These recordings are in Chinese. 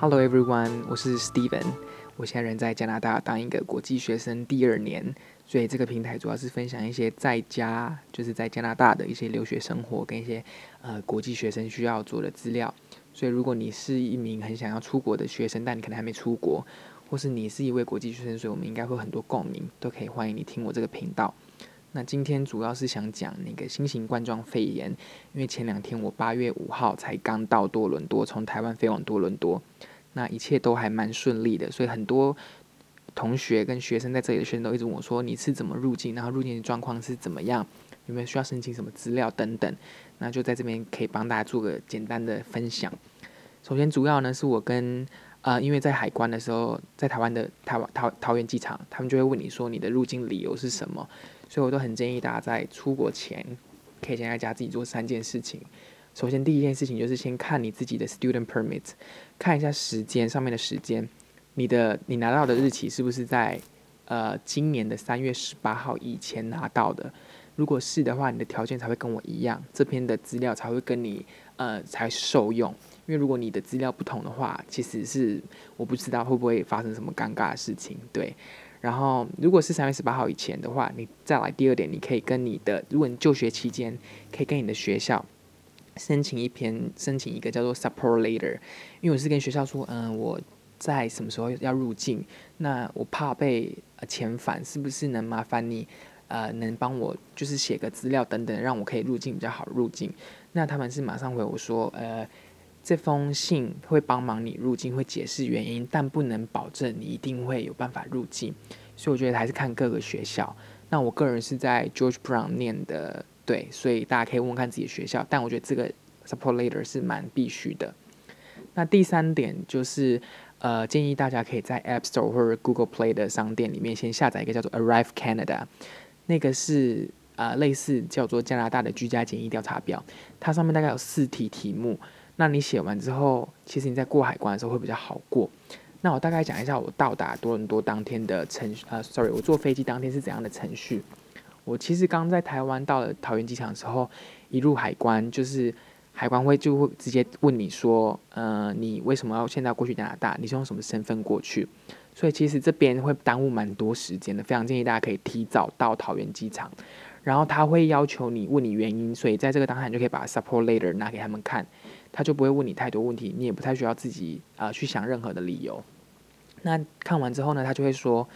Hello everyone，我是 Steven，我现在人在加拿大当一个国际学生第二年，所以这个平台主要是分享一些在家就是在加拿大的一些留学生活跟一些呃国际学生需要做的资料。所以如果你是一名很想要出国的学生，但你可能还没出国，或是你是一位国际学生，所以我们应该会很多共鸣，都可以欢迎你听我这个频道。那今天主要是想讲那个新型冠状肺炎，因为前两天我八月五号才刚到多伦多，从台湾飞往多伦多，那一切都还蛮顺利的，所以很多同学跟学生在这里的学生都一直问我说你是怎么入境，然后入境的状况是怎么样，有没有需要申请什么资料等等，那就在这边可以帮大家做个简单的分享。首先主要呢是我跟呃，因为在海关的时候，在台湾的台湾桃桃园机场，他们就会问你说你的入境理由是什么。所以我都很建议大家在出国前，可以先在家自己做三件事情。首先，第一件事情就是先看你自己的 student permit，看一下时间上面的时间，你的你拿到的日期是不是在呃今年的三月十八号以前拿到的？如果是的话，你的条件才会跟我一样，这篇的资料才会跟你呃才受用。因为如果你的资料不同的话，其实是我不知道会不会发生什么尴尬的事情，对。然后，如果是三月十八号以前的话，你再来第二点，你可以跟你的，如果你就学期间，可以跟你的学校申请一篇，申请一个叫做 support letter。因为我是跟学校说，嗯，我在什么时候要入境，那我怕被遣返，是不是能麻烦你，呃，能帮我就是写个资料等等，让我可以入境比较好入境。那他们是马上回我说，呃。这封信会帮忙你入境，会解释原因，但不能保证你一定会有办法入境。所以我觉得还是看各个学校。那我个人是在 George Brown 念的，对，所以大家可以问问看自己的学校。但我觉得这个 support letter 是蛮必须的。那第三点就是，呃，建议大家可以在 App Store 或者 Google Play 的商店里面先下载一个叫做 Arrive Canada，那个是呃类似叫做加拿大的居家检疫调查表，它上面大概有四题题目。那你写完之后，其实你在过海关的时候会比较好过。那我大概讲一下我到达多伦多当天的程序，呃，sorry，我坐飞机当天是怎样的程序。我其实刚在台湾到了桃园机场的时候，一入海关就是海关会就会直接问你说，呃，你为什么要现在过去加拿大？你是用什么身份过去？所以其实这边会耽误蛮多时间的，非常建议大家可以提早到桃园机场。然后他会要求你问你原因，所以在这个当下你就可以把 support letter 拿给他们看。他就不会问你太多问题，你也不太需要自己啊去想任何的理由。那看完之后呢，他就会说：“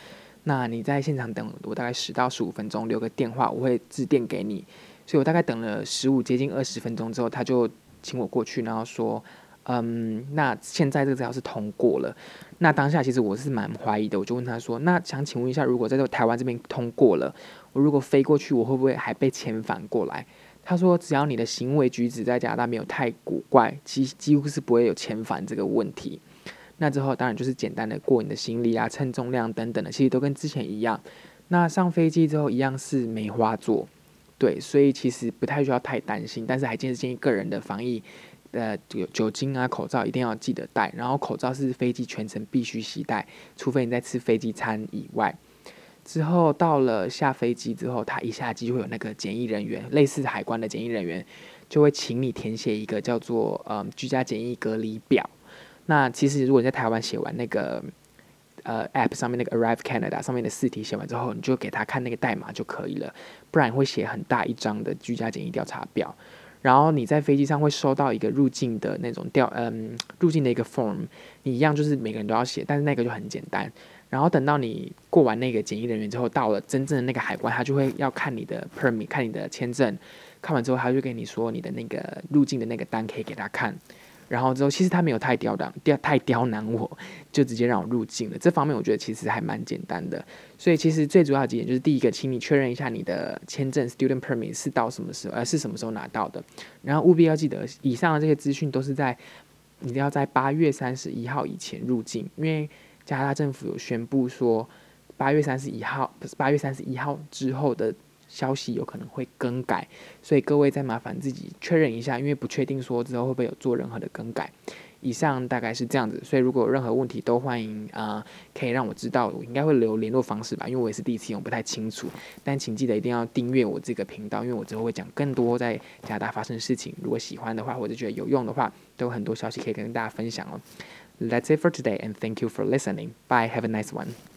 那你在现场等我大概十到十五分钟，留个电话，我会致电给你。”所以我大概等了十五接近二十分钟之后，他就请我过去，然后说：“嗯，那现在这个资料是通过了。”那当下其实我是蛮怀疑的，我就问他说：“那想请问一下，如果在这台湾这边通过了，我如果飞过去，我会不会还被遣返过来？”他说：“只要你的行为举止在加拿大没有太古怪，几几乎是不会有遣返这个问题。那之后当然就是简单的过你的行李啊、称重量等等的，其实都跟之前一样。那上飞机之后一样是梅花座，对，所以其实不太需要太担心。但是还建议建议个人的防疫，呃，酒酒精啊、口罩一定要记得带。然后口罩是飞机全程必须携带，除非你在吃飞机餐以外。”之后到了下飞机之后，他一下机会有那个检疫人员，类似海关的检疫人员，就会请你填写一个叫做呃居家检疫隔离表。那其实如果你在台湾写完那个呃 App 上面那个 Arrive Canada 上面的试题写完之后，你就给他看那个代码就可以了，不然会写很大一张的居家检疫调查表。然后你在飞机上会收到一个入境的那种调嗯入境的一个 form，你一样就是每个人都要写，但是那个就很简单。然后等到你过完那个检疫人员之后，到了真正的那个海关，他就会要看你的 permit，看你的签证。看完之后，他就跟你说你的那个入境的那个单可以给他看。然后之后，其实他没有太刁难，刁太刁难我，就直接让我入境了。这方面我觉得其实还蛮简单的。所以其实最主要几点就是：第一个，请你确认一下你的签证 student permit 是到什么时候，呃，是什么时候拿到的。然后务必要记得，以上的这些资讯都是在一定要在八月三十一号以前入境，因为。加拿大政府有宣布说，八月三十一号不是八月三十一号之后的消息有可能会更改，所以各位再麻烦自己确认一下，因为不确定说之后会不会有做任何的更改。以上大概是这样子，所以如果有任何问题都欢迎啊，可以让我知道，我应该会留联络方式吧，因为我也是第一次用，不太清楚。但请记得一定要订阅我这个频道，因为我之后会讲更多在加拿大发生的事情。如果喜欢的话，或者觉得有用的话，都有很多消息可以跟大家分享哦。That's it for today, and thank you for listening. Bye. Have a nice one.